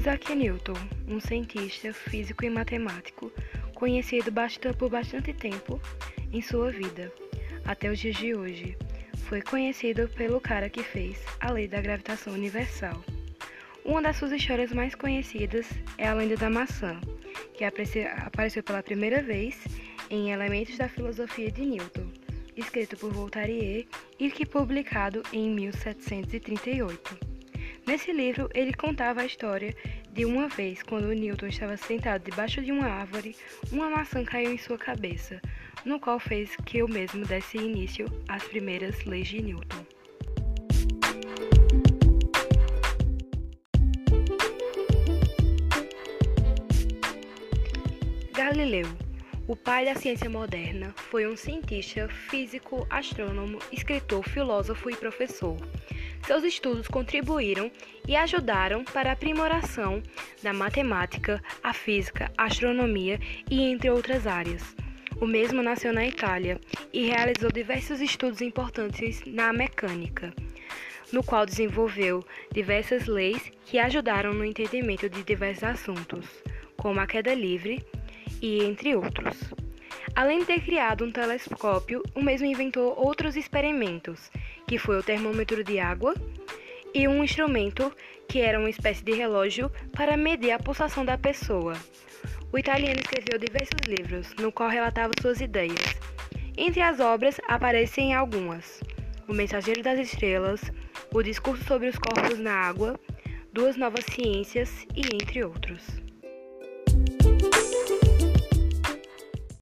Isaac Newton, um cientista físico e matemático, conhecido por bastante tempo em sua vida, até os dias de hoje. Foi conhecido pelo cara que fez a lei da gravitação universal. Uma das suas histórias mais conhecidas é a lenda da maçã, que apareceu pela primeira vez em Elementos da Filosofia de Newton, escrito por Voltaire e que publicado em 1738. Nesse livro, ele contava a história de uma vez quando Newton estava sentado debaixo de uma árvore, uma maçã caiu em sua cabeça, no qual fez que o mesmo desse início às primeiras leis de Newton. Galileu, o pai da ciência moderna, foi um cientista, físico, astrônomo, escritor, filósofo e professor. Seus estudos contribuíram e ajudaram para a aprimoração da matemática, a física, a astronomia e entre outras áreas. O mesmo nasceu na Itália e realizou diversos estudos importantes na mecânica, no qual desenvolveu diversas leis que ajudaram no entendimento de diversos assuntos, como a queda livre e entre outros. Além de ter criado um telescópio, o mesmo inventou outros experimentos, que foi o termômetro de água e um instrumento que era uma espécie de relógio para medir a pulsação da pessoa. O italiano escreveu diversos livros, no qual relatava suas ideias. Entre as obras aparecem algumas: O Mensageiro das Estrelas, O Discurso sobre os Corpos na Água, Duas Novas Ciências e entre outros.